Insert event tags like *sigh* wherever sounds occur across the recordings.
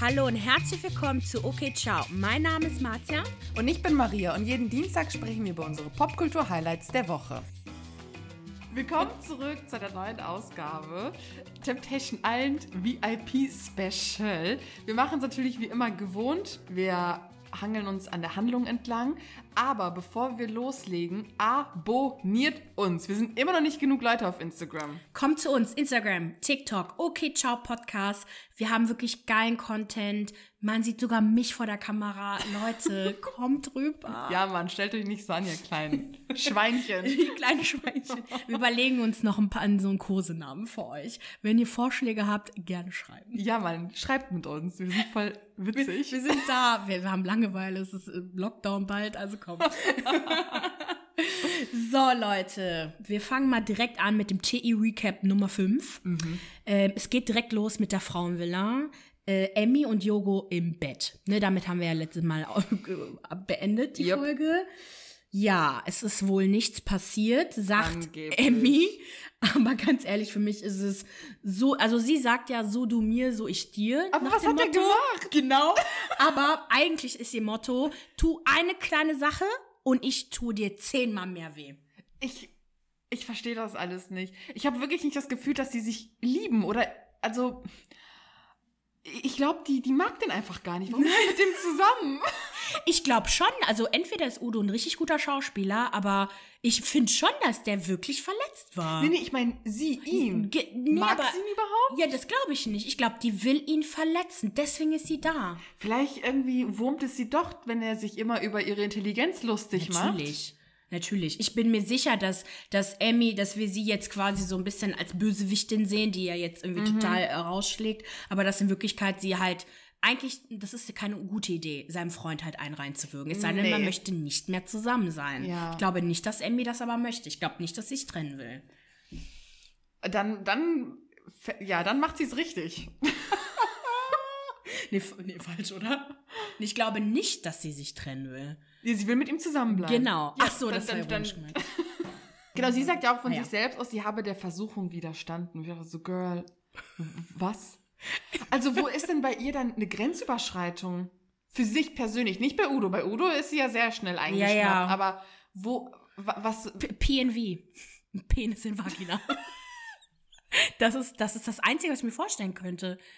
Hallo und herzlich willkommen zu OK Ciao. Mein Name ist Marzia. Und ich bin Maria und jeden Dienstag sprechen wir über unsere Popkultur-Highlights der Woche. Willkommen zurück zu der neuen Ausgabe Temptation Island VIP Special. Wir machen es natürlich wie immer gewohnt. Wir hangeln uns an der Handlung entlang. Aber bevor wir loslegen, abonniert uns. Wir sind immer noch nicht genug Leute auf Instagram. Kommt zu uns, Instagram, TikTok, OK Ciao Podcast. Wir haben wirklich geilen Content. Man sieht sogar mich vor der Kamera. Leute, *laughs* kommt rüber. Ja, Mann, stellt euch nicht so an, ihr kleinen *laughs* Schweinchen. Die kleinen Schweinchen. Wir überlegen uns noch ein paar so einen Kosenamen für euch. Wenn ihr Vorschläge habt, gerne schreiben. Ja, Mann, schreibt mit uns. Wir sind voll witzig. Wir, wir sind da. Wir, wir haben Langeweile. Es ist Lockdown bald, also kommt. *laughs* so, Leute, wir fangen mal direkt an mit dem TI-Recap Nummer 5. Mhm. Äh, es geht direkt los mit der Frauenvilla. Äh, Emmy und Yogo im Bett. Ne, damit haben wir ja letztes Mal *laughs* beendet, die yep. Folge. Ja, es ist wohl nichts passiert, sagt Angeblich. Emmy. *laughs* Aber ganz ehrlich, für mich ist es so, also sie sagt ja so du mir, so ich dir. Aber was hat Motto. er gemacht? Genau. Aber eigentlich ist ihr Motto, tu eine kleine Sache und ich tu dir zehnmal mehr weh. Ich, ich verstehe das alles nicht. Ich habe wirklich nicht das Gefühl, dass sie sich lieben oder, also, ich glaube, die, die mag den einfach gar nicht. Warum ist sie mit dem zusammen? *laughs* Ich glaube schon. Also entweder ist Udo ein richtig guter Schauspieler, aber ich finde schon, dass der wirklich verletzt war. Nee, nee, ich meine, sie ihn. Ge nee, mag aber, sie ihn überhaupt? Ja, das glaube ich nicht. Ich glaube, die will ihn verletzen. Deswegen ist sie da. Vielleicht irgendwie wurmt es sie doch, wenn er sich immer über ihre Intelligenz lustig Natürlich. macht. Natürlich. Natürlich. Ich bin mir sicher, dass, dass Emmy, dass wir sie jetzt quasi so ein bisschen als Bösewichtin sehen, die ja jetzt irgendwie mhm. total äh, rausschlägt, aber dass in Wirklichkeit sie halt eigentlich, das ist keine gute Idee, seinem Freund halt einen reinzuwirken. Es sei denn, nee. man möchte nicht mehr zusammen sein. Ja. Ich glaube nicht, dass Emmy das aber möchte. Ich glaube nicht, dass sie sich trennen will. Dann, dann, ja, dann macht sie es richtig. nee, nee, falsch, oder? Ich glaube nicht, dass sie sich trennen will. Sie will mit ihm zusammenbleiben. Genau. Ja, Ach so, das dann, dann, dann *laughs* Genau, sie sagt ja auch von ah, sich ja. selbst aus, sie habe der Versuchung widerstanden. Ich so, Girl, was? Also, wo ist denn bei ihr dann eine Grenzüberschreitung? Für sich persönlich, nicht bei Udo. Bei Udo ist sie ja sehr schnell eingeschnappt, ja, ja. aber wo, was? PNV. Penis in Vagina. Das ist, das ist das Einzige, was ich mir vorstellen könnte. *laughs*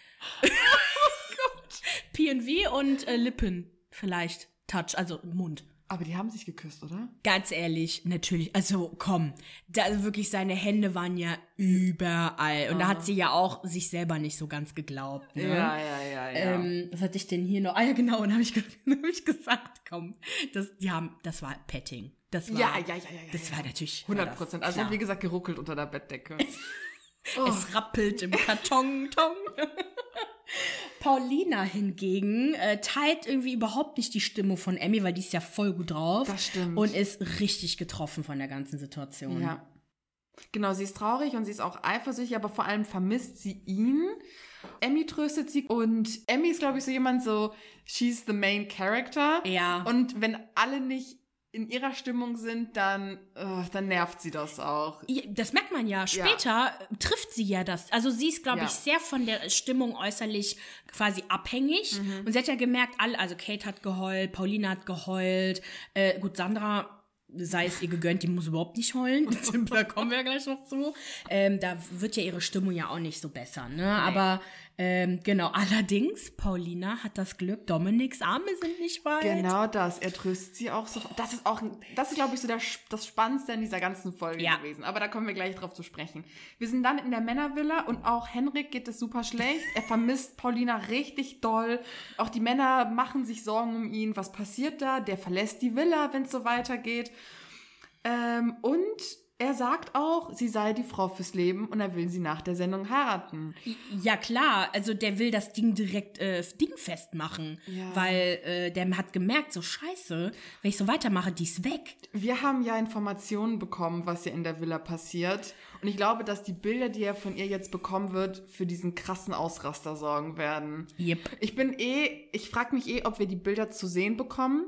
Oh Gott. PNV und äh, Lippen vielleicht. Touch, also Mund. Aber die haben sich geküsst, oder? Ganz ehrlich, natürlich. Also komm, da also wirklich seine Hände waren ja überall und ah. da hat sie ja auch sich selber nicht so ganz geglaubt. Ne? Ja, ja, ja, ja. Ähm, was hatte ich denn hier noch? Ah ja, genau. Und habe ich, *laughs* hab ich gesagt, komm, das, die haben, das war Petting. Das war, ja, ja, ja, ja, ja. Das war natürlich 100 Prozent. Also wie gesagt geruckelt unter der Bettdecke. *laughs* oh. Es rappelt im Karton, Tong. *laughs* Paulina hingegen äh, teilt irgendwie überhaupt nicht die Stimmung von Emmy, weil die ist ja voll gut drauf. Das stimmt. Und ist richtig getroffen von der ganzen Situation. Ja. Genau, sie ist traurig und sie ist auch eifersüchtig, aber vor allem vermisst sie ihn. Emmy tröstet sie und Emmy ist, glaube ich, so jemand so, she's the main character. Ja. Und wenn alle nicht in ihrer Stimmung sind, dann, uh, dann nervt sie das auch. Das merkt man ja. Später ja. trifft sie ja das. Also sie ist, glaube ja. ich, sehr von der Stimmung äußerlich quasi abhängig. Mhm. Und sie hat ja gemerkt, alle, also Kate hat geheult, Paulina hat geheult, äh, gut, Sandra sei es ihr gegönnt, die muss überhaupt nicht heulen. *laughs* da kommen wir ja gleich noch zu. Ähm, da wird ja ihre Stimmung ja auch nicht so besser, ne? Aber ähm, genau, *laughs* allerdings, Paulina hat das Glück, Dominiks Arme sind nicht weit. Genau das, er tröstet sie auch so. Das ist auch, das ist, glaube ich, so der, das Spannendste in dieser ganzen Folge ja. gewesen. Aber da kommen wir gleich drauf zu sprechen. Wir sind dann in der Männervilla und auch Henrik geht es super schlecht. Er vermisst Paulina richtig doll. Auch die Männer machen sich Sorgen um ihn. Was passiert da? Der verlässt die Villa, wenn es so weitergeht. Ähm, und er sagt auch, sie sei die Frau fürs Leben und er will sie nach der Sendung heiraten. Ja klar, also der will das Ding direkt äh, dingfest machen, ja. weil äh, der hat gemerkt, so scheiße, wenn ich so weitermache, die ist weg. Wir haben ja Informationen bekommen, was hier in der Villa passiert und ich glaube, dass die Bilder, die er von ihr jetzt bekommen wird, für diesen krassen Ausraster sorgen werden. Yep. Ich bin eh, ich frage mich eh, ob wir die Bilder zu sehen bekommen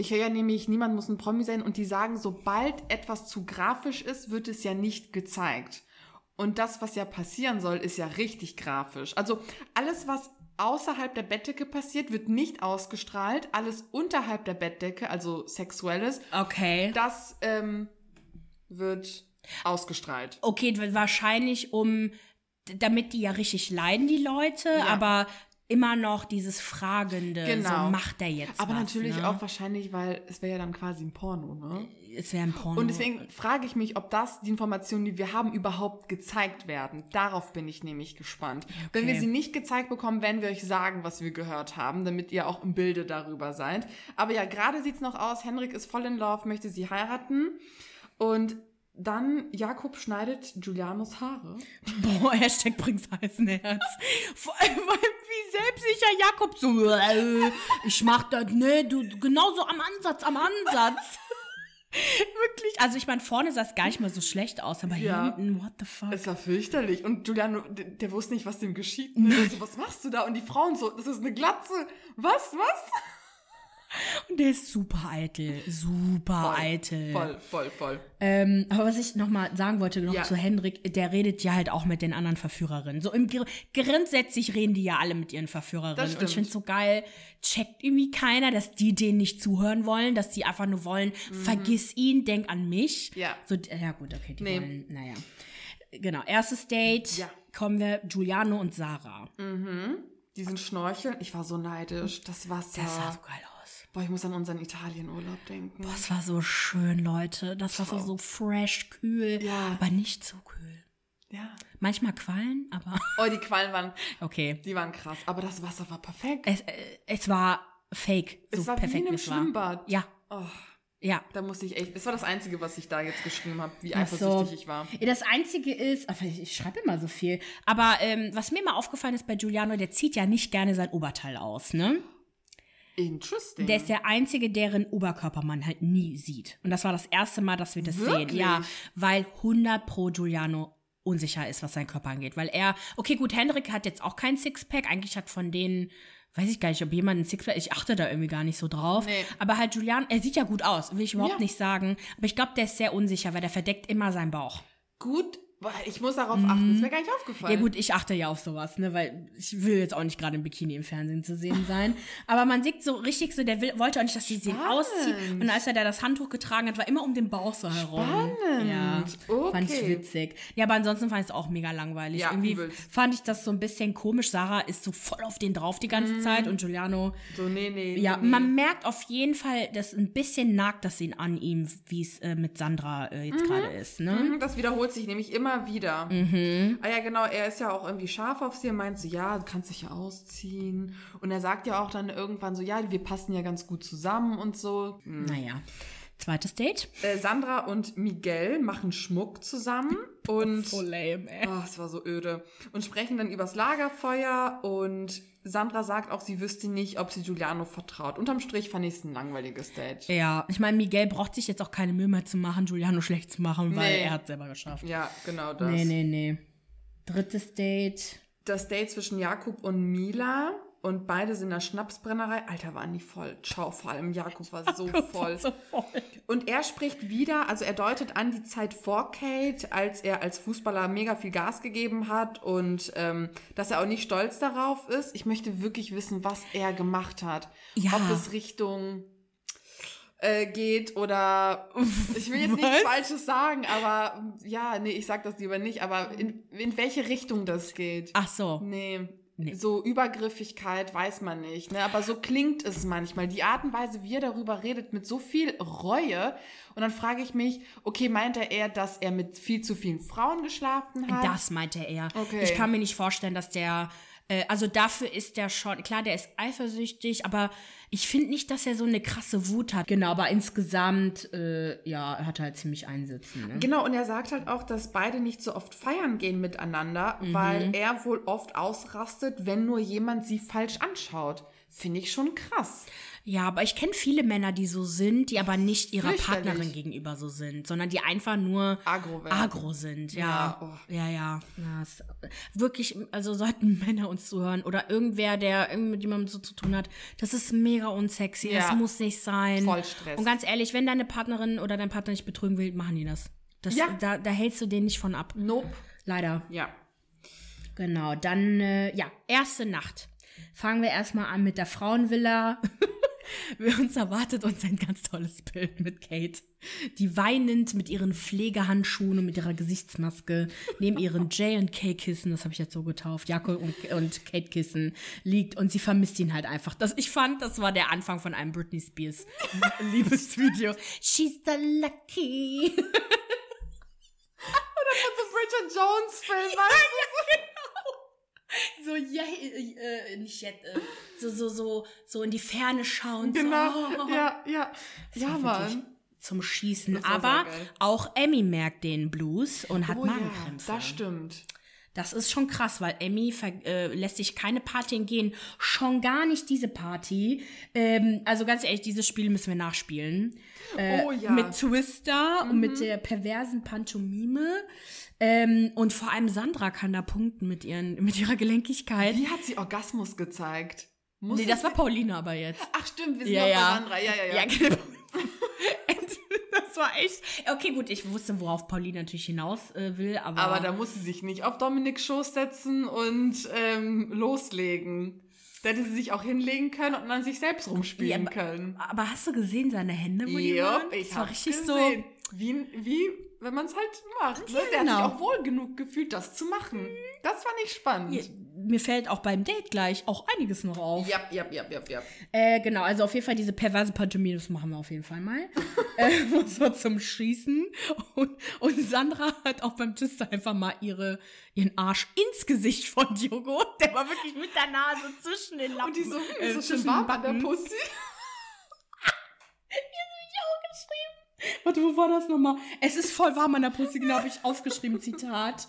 ich höre ja nämlich, niemand muss ein Promi sein und die sagen, sobald etwas zu grafisch ist, wird es ja nicht gezeigt. Und das, was ja passieren soll, ist ja richtig grafisch. Also alles, was außerhalb der Bettdecke passiert, wird nicht ausgestrahlt. Alles unterhalb der Bettdecke, also sexuelles, Okay. das ähm, wird ausgestrahlt. Okay, wahrscheinlich um, damit die ja richtig leiden, die Leute, Ja. aber immer noch dieses Fragende, Genau. so macht er jetzt Aber was, natürlich ne? auch wahrscheinlich, weil es wäre ja dann quasi ein Porno, ne? Es wäre ein Porno. Und deswegen frage ich mich, ob das, die Informationen, die wir haben, überhaupt gezeigt werden. Darauf bin ich nämlich gespannt. Wenn wir sie nicht gezeigt bekommen, werden wir euch sagen, was wir gehört haben, damit ihr auch im Bilde darüber seid. Aber ja, gerade sieht's noch aus, Henrik ist voll in Love, möchte sie heiraten. Und dann, Jakob schneidet Julianos Haare. Boah, Hashtag bringt's heißen Herz. Vor allem, wie selbstsicher Jakob so, äh, ich mach das, ne, du, genauso am Ansatz, am Ansatz. Wirklich, also ich meine, vorne sah es gar nicht mal so schlecht aus, aber Ja. hinten, what the fuck. Es war fürchterlich. Und Giuliano, der, der wusste nicht, was dem geschieht. Ne? So, was machst du da? Und die Frauen so, das ist eine Glatze. Was, was? Und der ist super eitel, super Voll, eitel. Voll, voll, voll. Ähm, aber was ich noch mal sagen wollte, noch Ja. zu Henrik, der redet ja halt auch mit den anderen Verführerinnen. So im Gr grundsätzlich reden die ja alle mit ihren Verführerinnen. Und ich finde so geil, checkt irgendwie keiner, dass die denen nicht zuhören wollen, dass die einfach nur wollen, vergiss ihn, denk an mich. Mhm. Ja. So, ja gut, okay, die Nee. wollen, naja. Genau, erstes Date, Ja. kommen wir Giuliano und Sarah. Diesen Schnorcheln, ich war so neidisch. Das Wasser. Das sah so geil aus. Boah, ich muss an unseren Italienurlaub denken. Boah, es war so schön, Leute. Das war so, so fresh, kühl, Ja. aber nicht so kühl. Ja. Manchmal Quallen, aber *laughs* Oh, die Quallen waren, okay. die waren krass. Aber das Wasser war perfekt. Es, äh, es war fake. So Es war wie perfekt in einem es war. Schwimmbad. Ja, Oh, ja. da musste ich echt, das war das Einzige, was ich da jetzt geschrieben habe, wie Ach so. eifersüchtig ich war. Das Einzige ist, ach, ich schreibe immer so viel, aber ähm, was mir mal aufgefallen ist bei Giuliano, der zieht ja nicht gerne sein Oberteil aus, ne? Interesting. Der ist der Einzige, deren Oberkörper man halt nie sieht. Und das war das erste Mal, dass wir das sehen. Wirklich? Ja, weil 100 pro Giuliano unsicher ist, was seinen Körper angeht. Weil er, okay, gut, Hendrik hat jetzt auch kein Sixpack. Eigentlich hat von denen, weiß ich gar nicht, ob jemand ein Sixpack, ich achte da irgendwie gar nicht so drauf. Nee. Aber halt Giuliano, er sieht ja gut aus, will ich überhaupt Ja. nicht sagen. Aber ich glaube, der ist sehr unsicher, weil der verdeckt immer seinen Bauch. Gut, boah, ich muss darauf achten. Das ist mir gar nicht aufgefallen. Mhm. Ja gut, ich achte ja auf sowas, ne, weil ich will jetzt auch nicht gerade im Bikini im Fernsehen zu sehen sein. *laughs* Aber man sieht so richtig so, der will, wollte auch nicht, dass sie Spannend. auszieht. Und als er da das Handtuch getragen hat, war immer um den Bauch so herum. Spannend. Ja, fand ich Okay. witzig. Ja, aber ansonsten fand ich es auch mega langweilig. Ja, Irgendwie übelst. fand ich das so ein bisschen komisch. Sarah ist so voll auf den drauf die ganze Mhm. Zeit und Giuliano, So, nee, nee. ja, nee, man merkt auf jeden Fall, dass ein bisschen nagt das ihn an ihm, wie es äh, mit Sandra äh, jetzt gerade ist, ne? Mhm, Das wiederholt sich nämlich immer wieder. Ah ja, genau, er ist ja auch irgendwie scharf auf sie und meint so, ja, du kannst dich ja ausziehen. Und er sagt ja auch dann irgendwann so, ja, wir passen ja ganz gut zusammen und so. Hm. Naja. Zweites Date. Äh, Sandra und Miguel machen Schmuck zusammen *laughs* und So lame, ey. oh, es war so öde und sprechen dann übers Lagerfeuer und Sandra sagt auch, sie wüsste nicht, ob sie Giuliano vertraut. Unterm Strich fand ich es ein langweiliges Date. Ja, ich meine, Miguel braucht sich jetzt auch keine Mühe mehr zu machen, Giuliano schlecht zu machen, weil Nee. er hat selber geschafft. Ja, genau das. Nee, nee, nee. Drittes Date. das Date zwischen Jakob und Mila und beide sind in der Schnapsbrennerei. Alter, waren die voll. Ciao, vor allem Jakob war so voll. So voll. Und er spricht wieder, also er deutet an die Zeit vor Kate, als er als Fußballer mega viel Gas gegeben hat und ähm, dass er auch nicht stolz darauf ist. Ich möchte wirklich wissen, was er gemacht hat. Ja. Ob es Richtung äh, geht oder *laughs* ich will jetzt nichts Was? Falsches sagen, aber ja, nee, ich sag das lieber nicht, aber in, in welche Richtung das geht. Ach so. Nee. Nee. So Übergriffigkeit weiß man nicht, ne? Aber so klingt es manchmal. Die Art und Weise, wie er darüber redet, mit so viel Reue. Und dann frage ich mich, okay, meint er eher, dass er mit viel zu vielen Frauen geschlafen hat? Das meinte er. Okay. Ich kann mir nicht vorstellen, dass der, äh, also dafür ist der schon, klar, der ist eifersüchtig, aber ich finde nicht, dass er so eine krasse Wut hat. Genau, aber insgesamt, äh, ja, er hat halt ziemlich einsitzen. Ne? Genau, und er sagt halt auch, dass beide nicht so oft feiern gehen miteinander, Mhm. weil er wohl oft ausrastet, wenn nur jemand sie falsch anschaut. Finde ich schon krass. Ja, aber ich kenne viele Männer, die so sind, die aber nicht ihrer. Partnerin gegenüber so sind, sondern die einfach nur Agro agro sind. Ja, Ja, oh. ja, ja. ja es, wirklich, also sollten *laughs* Männer uns zuhören oder irgendwer, der irgendwie mit jemandem so zu tun hat, das ist mega unsexy. Ja. Das muss nicht sein. Voll Stress. Und ganz ehrlich, wenn deine Partnerin oder dein Partner nicht betrügen will, machen die das. das Ja. da, da hältst du den nicht von ab. Nope. Leider. Ja. Genau. Dann, äh, ja, erste Nacht. fangen wir erstmal an mit der Frauenvilla. *laughs* *laughs* uns erwartet uns ein ganz tolles Bild mit Kate, die weinend mit ihren Pflegehandschuhen und mit ihrer Gesichtsmaske neben ihren *laughs* J&K-Kissen, das habe ich jetzt so getauft, Jakob und, und Kate-Kissen, liegt und sie vermisst ihn halt einfach. Das, ich fand, das war der Anfang von einem Britney Spears *laughs* Liebesvideo. She's the lucky. Oder von so Bridget Jones-Film, weißt du? So ja äh, nicht jetzt, äh, so so so so in die Ferne schauen genau so, oh. ja ja. Das ja Mann. zum Schießen. Aber auch Emmy merkt den Blues und hat oh, Magenkrämpfe. ja, das stimmt das ist schon krass, weil Emmy äh, lässt sich keine Party entgehen. Schon gar nicht diese Party. Ähm, also ganz ehrlich, dieses Spiel müssen wir nachspielen. Äh, oh ja. Mit Twister mhm. und mit der perversen Pantomime. Ähm, und vor allem Sandra kann da punkten mit, ihren, *laughs* mit ihrer Gelenkigkeit. Wie hat sie Orgasmus gezeigt? Muss nee, das war Paulina aber jetzt. Ach stimmt, wir sind ja, auch ja. bei Sandra. Ja, ja, ja. ja genau. *laughs* war echt. Okay, gut, ich wusste, worauf Paulina natürlich hinaus äh, will, aber. Aber da muss sie sich nicht auf Dominiks Schoß setzen und ähm, loslegen. Da hätte sie sich auch hinlegen können und dann sich selbst rumspielen ja, können. Aber hast du gesehen, seine Hände, wo die waren? ich habe richtig gesehen. so. Wie, wie wenn man es halt macht. Ne? Der genau. hat sich auch wohl genug gefühlt, das zu machen. Das fand ich spannend. Ja, mir fällt auch beim Date gleich auch einiges noch auf. Ja, ja, ja, ja, ja. Äh, genau, also auf jeden Fall diese perverse Pantomime, das machen wir auf jeden Fall mal. *laughs* äh, so zum Schießen. Und, und Sandra hat auch beim Twister einfach mal ihre, ihren Arsch ins Gesicht von Diogo. Der war wirklich mit der Nase zwischen den Lappen. Und die so, äh, so schön warm an der Pussy. Warte, wo war das nochmal? Es ist voll warm an der Pussy, genau, habe ich aufgeschrieben, Zitat.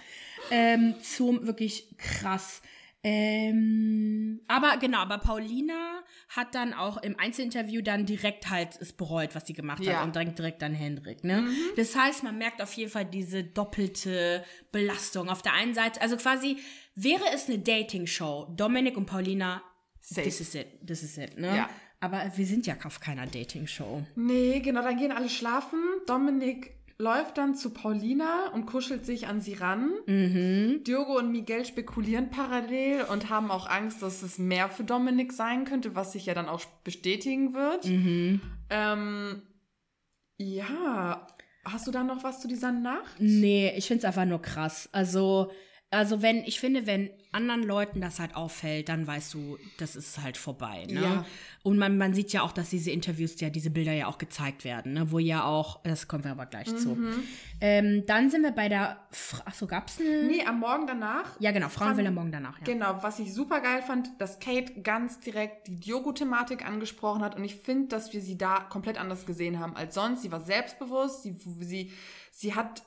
Ähm, zum wirklich krass. Ähm, aber genau, aber Paulina hat dann auch im Einzelinterview dann direkt halt es bereut, was sie gemacht ja. hat und direkt direkt an Hendrik. Ne? Mhm. Das heißt, man merkt auf jeden Fall diese doppelte Belastung. Auf der einen Seite, also quasi wäre es eine Dating-Show, Dominik und Paulina, Safe. this is it, this is it. Ne? Ja. Aber wir sind ja auf keiner Dating-Show. Nee, genau, dann gehen alle schlafen. Dominik läuft dann zu Paulina und kuschelt sich an sie ran. Mhm. Diogo und Miguel spekulieren parallel und haben auch Angst, dass es mehr für Dominik sein könnte, was sich ja dann auch bestätigen wird. Mhm. Ähm, ja, hast du da noch was zu dieser Nacht? Nee, ich finde es einfach nur krass. Also also wenn, ich finde, wenn anderen Leuten das halt auffällt, dann weißt du, das ist halt vorbei. Ne? Ja. Und man, man sieht ja auch, dass diese Interviews ja, diese Bilder ja auch gezeigt werden, ne? wo ja auch, das kommen wir aber gleich mhm. zu. Ähm, dann sind wir bei der, achso, gab's eine? Nee, am Morgen danach. Ja, genau, Frauenwille am Morgen danach. Ja. Genau, was ich super geil fand, dass Kate ganz direkt die Diogo-Thematik angesprochen hat und ich finde, dass wir sie da komplett anders gesehen haben als sonst. Sie war selbstbewusst, sie, sie, sie hat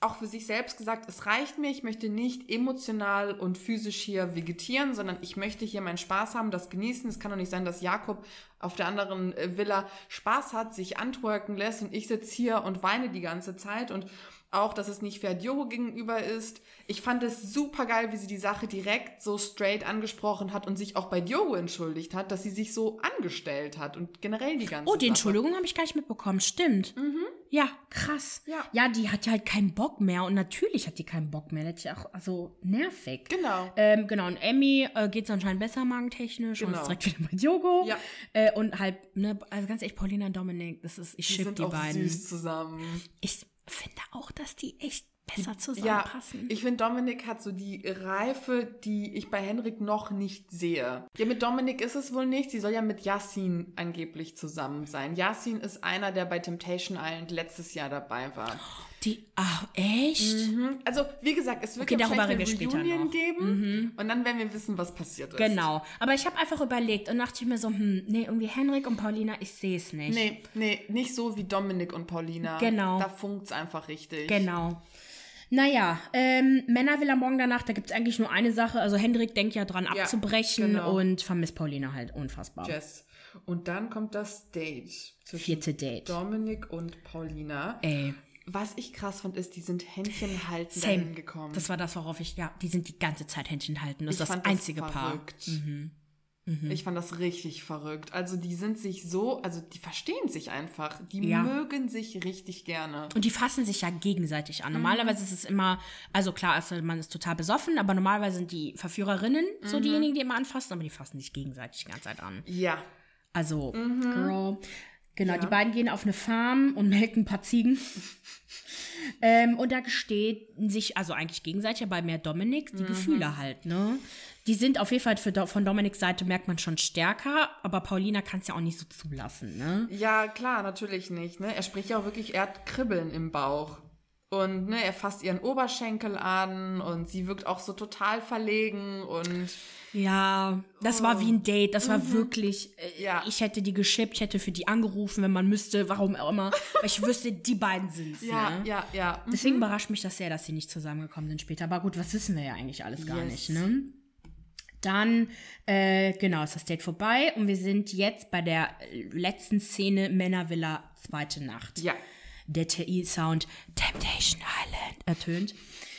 auch für sich selbst gesagt, es reicht mir, ich möchte nicht emotional und physisch hier vegetieren, sondern ich möchte hier meinen Spaß haben, das genießen. Es kann doch nicht sein, dass Jakob auf der anderen äh, Villa Spaß hat, sich antworken lässt und ich sitze hier und weine die ganze Zeit und auch, dass es nicht fair Diogo gegenüber ist. Ich fand es super geil, wie sie die Sache direkt so straight angesprochen hat und sich auch bei Diogo entschuldigt hat, dass sie sich so angestellt hat und generell die ganze Oh, die Sache. Entschuldigung habe ich gar nicht mitbekommen. Stimmt. Mhm. Ja, krass. Ja. ja, die hat ja halt keinen Bock mehr und natürlich hat die keinen Bock mehr. Das ist ja auch also nervig. Genau. Ähm, genau, und Emmy äh, geht es anscheinend besser magentechnisch genau. und ist direkt wieder bei Diogo. Ja. Äh, und halt, ne, also ganz ehrlich, Paulina und Dominik, das ist, ich die ship die beiden. süß zusammen. Ich dass die echt besser zusammenpassen. Ja, ich finde, Dominik hat so die Reife, die ich bei Henrik noch nicht sehe. Ja, mit Dominik ist es wohl nicht. Sie soll ja mit Yassin angeblich zusammen sein. Yassin ist einer, der bei Temptation Island letztes Jahr dabei war. Die, ach, echt? Mhm. Also, wie gesagt, es wird okay, ja eine Reunion geben mhm. und dann werden wir wissen, was passiert ist. Genau. Aber ich habe einfach überlegt und dachte ich mir so, hm, nee, irgendwie Henrik und Paulina, ich sehe es nicht. Nee, nee, nicht so wie Dominik und Paulina. Genau. Da funkt es einfach richtig. Genau. Naja, ähm, Männer will am Morgen danach, da gibt es eigentlich nur eine Sache. Also Hendrik denkt ja dran ja, abzubrechen genau. und vermisst Paulina halt unfassbar. Yes. Und dann kommt das Date. Vierte Date. Dominik und Paulina. Ey. Was ich krass fand, ist, die sind Händchen halten gekommen. Das war das, worauf ich, ja, die sind die ganze Zeit Händchen halten. Das ich ist das einzige das Paar. Mhm. Mhm. Ich fand das richtig verrückt. Also die sind sich so, also die verstehen sich einfach. Die ja. mögen sich richtig gerne. Und die fassen sich ja gegenseitig an. Mhm. Normalerweise ist es immer, also klar, also man ist total besoffen, aber normalerweise sind die Verführerinnen mhm. so diejenigen, die immer anfassen, aber die fassen sich gegenseitig die ganze Zeit an. Ja. Also, mhm. Girl. Genau, ja. die beiden gehen auf eine Farm und *laughs* melken ein paar Ziegen. ähm, und da gesteht sich, also eigentlich gegenseitig, aber mehr Dominik, die mhm. Gefühle halt, ne? Die sind auf jeden Fall für, von Dominiks Seite merkt man schon stärker, aber Paulina kann es ja auch nicht so zulassen, ne? Ja, klar, natürlich nicht, ne? Er spricht ja auch wirklich, er hat Kribbeln im Bauch. Und ne, er fasst ihren Oberschenkel an und sie wirkt auch so total verlegen und ja, das oh. war wie ein Date. Das war mhm. wirklich. Äh, ja. Ich hätte die geschippt, ich hätte für die angerufen, wenn man müsste, warum auch immer. Weil ich wüsste, die beiden sind Ja, ne? ja, ja. Mhm. Deswegen überrascht mich das sehr, dass sie nicht zusammengekommen sind später. Aber gut, was wissen wir ja eigentlich alles gar yes. nicht, ne? Dann, äh, genau, ist das Date vorbei und wir sind jetzt bei der letzten Szene Männervilla, zweite Nacht. Ja. Der TI-Sound Temptation Island ertönt.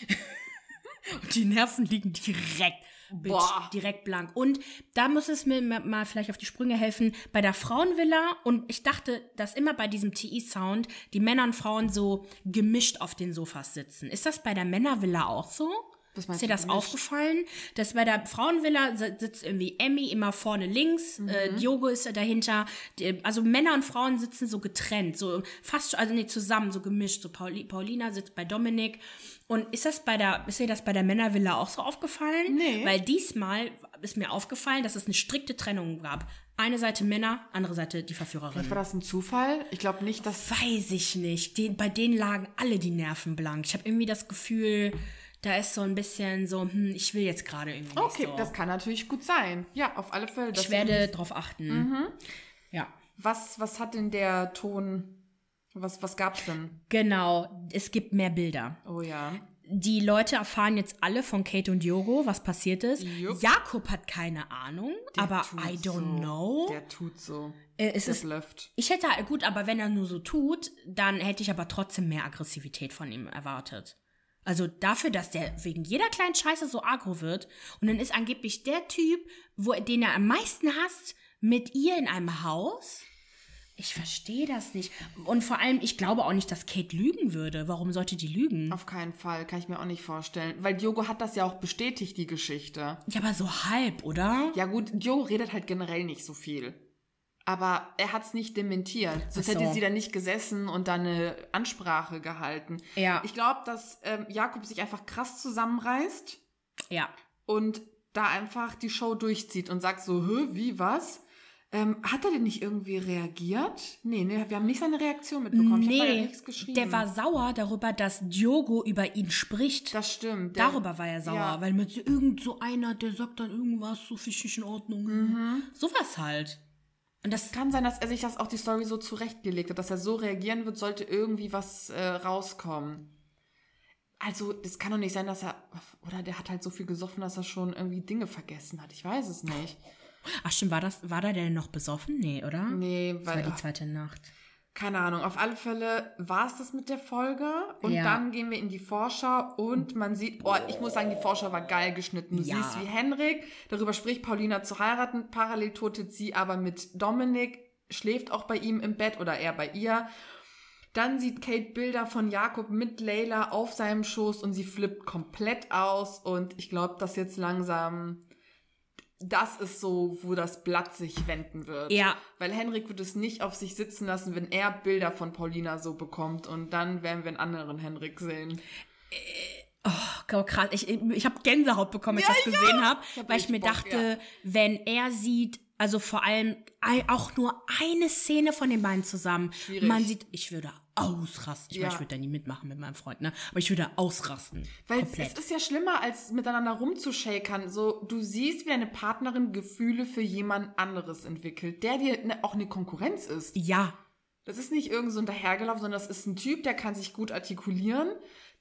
*laughs* und die Nerven liegen direkt Boah. direkt blank. Und da muss es mir mal vielleicht auf die Sprünge helfen. Bei der Frauenvilla, und ich dachte, dass immer bei diesem TI-Sound die Männer und Frauen so gemischt auf den Sofas sitzen. Ist das bei der Männervilla auch so? Ist dir das gemischt? aufgefallen? Dass bei der Frauenvilla sitzt irgendwie Emmy immer vorne links, mhm. äh, Diogo ist dahinter. Die, also Männer und Frauen sitzen so getrennt, so fast, also nicht zusammen, so gemischt. So Pauli, Paulina sitzt bei Dominik und ist das bei der, ist dir das bei der Männervilla auch so aufgefallen? Nee. Weil diesmal ist mir aufgefallen, dass es eine strikte Trennung gab. Eine Seite Männer, andere Seite die Verführerin. Vielleicht war das ein Zufall? Ich glaube nicht, dass. Weiß ich nicht. Die, bei denen lagen alle die Nerven blank. Ich habe irgendwie das Gefühl, da ist so ein bisschen so, hm, ich will jetzt gerade irgendwie. Okay, so. das kann natürlich gut sein. Ja, auf alle Fälle. Ich werde drauf achten. Mhm. Ja. Was, was hat denn der Ton was, was gab's denn? Genau, es gibt mehr Bilder. Oh ja. Die Leute erfahren jetzt alle von Kate und Diogo, was passiert ist. Jupp. Jakob hat keine Ahnung, Der aber I don't so. know. Der tut so. Äh, es ist, blufft. Ich hätte, gut, aber wenn er nur so tut, dann hätte ich aber trotzdem mehr Aggressivität von ihm erwartet. Also dafür, dass der wegen jeder kleinen Scheiße so aggro wird und dann ist angeblich der Typ, wo, den er am meisten hasst, mit ihr in einem Haus. Ich verstehe das nicht. Und vor allem, ich glaube auch nicht, dass Kate lügen würde. Warum sollte die lügen? Auf keinen Fall, kann ich mir auch nicht vorstellen. Weil Diogo hat das ja auch bestätigt, die Geschichte. Ja, aber so halb, oder? Ja gut, Diogo redet halt generell nicht so viel. Aber er hat es nicht dementiert. Sonst so. hätte sie da nicht gesessen und dann eine Ansprache gehalten. Ja. Ich glaube, dass ähm, Jakob sich einfach krass zusammenreißt. Ja. Und da einfach die Show durchzieht und sagt so, hä, wie, was? Ähm, hat er denn nicht irgendwie reagiert? Nee, nee, wir haben nicht seine Reaktion mitbekommen. Nee, ja der war sauer darüber, dass Diogo über ihn spricht. Das stimmt. Darüber war er sauer, ja. weil mit irgend so einer, der sagt dann irgendwas, so fisch in Ordnung. Mhm. Sowas halt. Und das kann sein, dass er sich das auch die Story so zurechtgelegt hat, dass er so reagieren wird, sollte irgendwie was äh, rauskommen. Also, das kann doch nicht sein, dass er. Oder der hat halt so viel gesoffen, dass er schon irgendwie Dinge vergessen hat. Ich weiß es nicht. Ach stimmt, war, das, war da denn noch besoffen? Nee, oder? Nee, weil. Das war die zweite Nacht. Keine Ahnung. Auf alle Fälle war es das mit der Folge. Und ja. dann gehen wir in die Vorschau und man sieht, oh, ich muss sagen, die Vorschau war geil geschnitten. Du ja. siehst, wie Henrik darüber spricht, Paulina zu heiraten. Parallel totet sie aber mit Dominik, schläft auch bei ihm im Bett oder er bei ihr. Dann sieht Kate Bilder von Jakob mit Layla auf seinem Schoß und sie flippt komplett aus. Und ich glaube, dass jetzt langsam das ist so, wo das Blatt sich wenden wird. Ja. Weil Henrik wird es nicht auf sich sitzen lassen, wenn er Bilder von Paulina so bekommt. Und dann werden wir einen anderen Henrik sehen. Äh, oh, krass. Ich, ich habe Gänsehaut bekommen, als ja, ich das gesehen ja. habe, hab weil ich mir Bock, dachte, ja. wenn er sieht, also vor allem auch nur eine Szene von den beiden zusammen. Schwierig. Man sieht, ich würde ausrasten. Ich ja. meine, ich würde da nie mitmachen mit meinem Freund, ne? Aber ich würde ausrasten. Weil komplett. es ist ja schlimmer, als miteinander rumzushakern. So, du siehst, wie deine Partnerin Gefühle für jemand anderes entwickelt, der dir ne, auch eine Konkurrenz ist. Ja. Das ist nicht irgend so ein dahergelaufen, sondern das ist ein Typ, der kann sich gut artikulieren,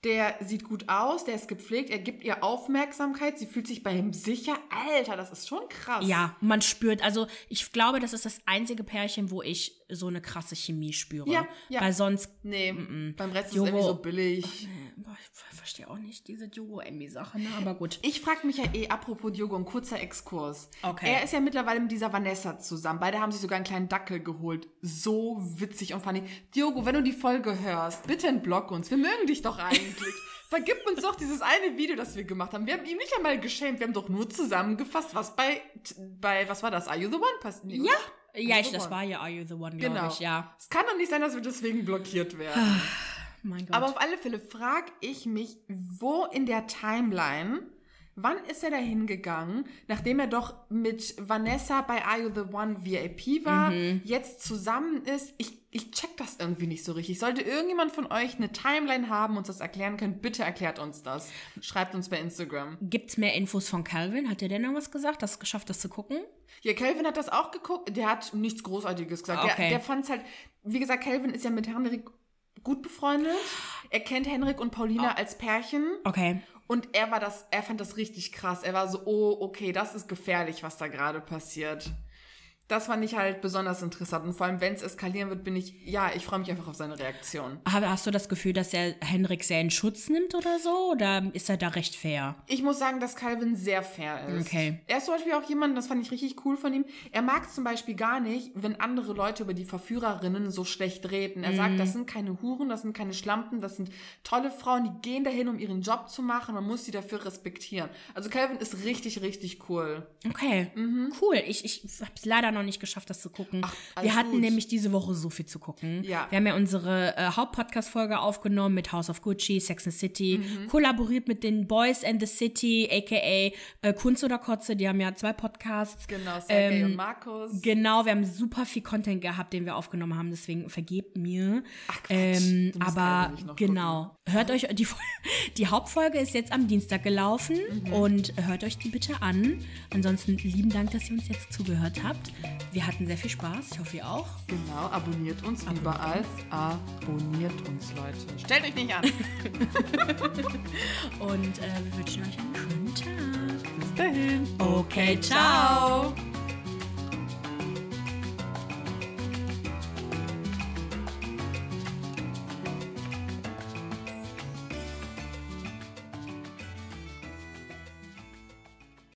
der sieht gut aus, der ist gepflegt, er gibt ihr Aufmerksamkeit, sie fühlt sich bei ihm sicher. Alter, das ist schon krass. Ja, man spürt, also ich glaube, das ist das einzige Pärchen, wo ich so eine krasse Chemie spüre. Ja, ja. Weil sonst. Nee, m -m. beim Rest Jogo, ist es irgendwie so billig. Nee, ich verstehe auch nicht diese Diogo-Emmy-Sache, ne? aber gut. Ich frage mich ja eh, apropos Diogo, ein kurzer Exkurs. Okay. Er ist ja mittlerweile mit dieser Vanessa zusammen. Beide haben sich sogar einen kleinen Dackel geholt. So witzig und funny. Diogo, wenn du die Folge hörst, bitte entblock uns. Wir mögen dich doch eigentlich. *laughs* Vergib uns doch dieses eine Video, das wir gemacht haben. Wir haben ihn nicht einmal geschämt. Wir haben doch nur zusammengefasst, was bei, bei was war das? Are You the One passiert? Nee, ja. Ja, ich, das war ja Are You the One, glaube genau. ich, ja. Es kann doch nicht sein, dass wir deswegen blockiert werden. mein Gott. Aber auf alle Fälle frage ich mich, wo in der Timeline Wann ist er da hingegangen, nachdem er doch mit Vanessa bei Are You the One VIP war, mhm. jetzt zusammen ist? Ich, ich check das irgendwie nicht so richtig. Sollte irgendjemand von euch eine Timeline haben und uns das erklären können, bitte erklärt uns das. Schreibt uns bei Instagram. Gibt's mehr Infos von Calvin? Hat der denn noch was gesagt? Hast du geschafft, das zu gucken? Ja, Calvin hat das auch geguckt. Der hat nichts Großartiges gesagt. Okay. Der, der fand es halt, wie gesagt, Calvin ist ja mit Henrik gut befreundet. Er kennt Henrik und Paulina oh. als Pärchen. Okay. Und er war das, er fand das richtig krass. Er war so, oh, okay, das ist gefährlich, was da gerade passiert das fand ich halt besonders interessant. Und vor allem, wenn es eskalieren wird, bin ich, ja, ich freue mich einfach auf seine Reaktion. Aber hast du das Gefühl, dass er Henrik sehr in Schutz nimmt oder so? Oder ist er da recht fair? Ich muss sagen, dass Calvin sehr fair ist. Okay. Er ist zum Beispiel auch jemand, das fand ich richtig cool von ihm. Er mag es zum Beispiel gar nicht, wenn andere Leute über die Verführerinnen so schlecht reden. Er mhm. sagt, das sind keine Huren, das sind keine Schlampen, das sind tolle Frauen, die gehen dahin, um ihren Job zu machen. Man muss sie dafür respektieren. Also Calvin ist richtig, richtig cool. Okay. Mhm. Cool. Ich, ich habe es leider noch noch nicht geschafft, das zu gucken. Ach, wir hatten gut. nämlich diese Woche so viel zu gucken. Ja. Wir haben ja unsere äh, Hauptpodcast-Folge aufgenommen mit House of Gucci, Sex and City, mhm. kollaboriert mit den Boys and the City, aka äh, Kunst oder Kotze, die haben ja zwei Podcasts. Genau, Sergei ähm, und Markus. Genau, wir haben super viel Content gehabt, den wir aufgenommen haben, deswegen vergebt mir. Ach Quatsch, ähm, aber genau, gucken. hört euch die, *laughs* die Hauptfolge ist jetzt am Dienstag gelaufen mhm. und hört euch die bitte an. Ansonsten lieben Dank, dass ihr uns jetzt zugehört habt. Wir hatten sehr viel Spaß. Ich hoffe, ihr auch. Genau, abonniert uns abonniert überall. Abonniert uns, Leute. Stellt euch nicht an. *laughs* Und äh, wir wünschen euch einen schönen Tag. Bis dahin. Okay, ciao.